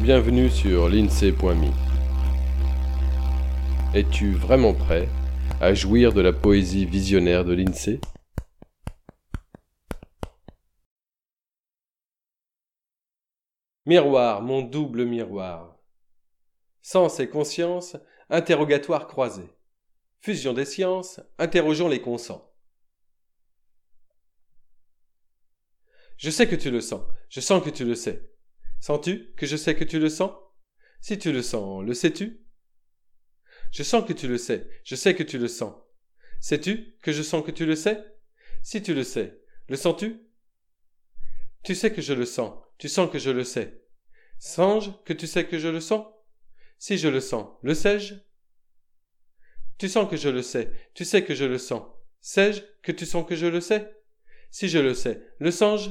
Bienvenue sur l'INSEE.me. Es-tu vraiment prêt à jouir de la poésie visionnaire de l'INSEE? Miroir, mon double miroir. Sens et conscience, interrogatoire croisé. Fusion des sciences, interrogeons les consents. Je sais que tu le sens, je sens que tu le sais. Sens-tu que je sais que tu le sens? Si tu le sens, le sais-tu? Je sens que tu le sais, je sais que tu le sens. Sais-tu que je sens que tu le sais? Si tu le sais, le sens-tu? Tu sais que je le sens, tu sens que je le sais. Sens-je que tu sais que je le sens? Si je le sens, le sais-je? Tu sens que je le sais, tu sais que je le sens. Sais-je que tu sens que je le sais? Si je le sais, le sens-je?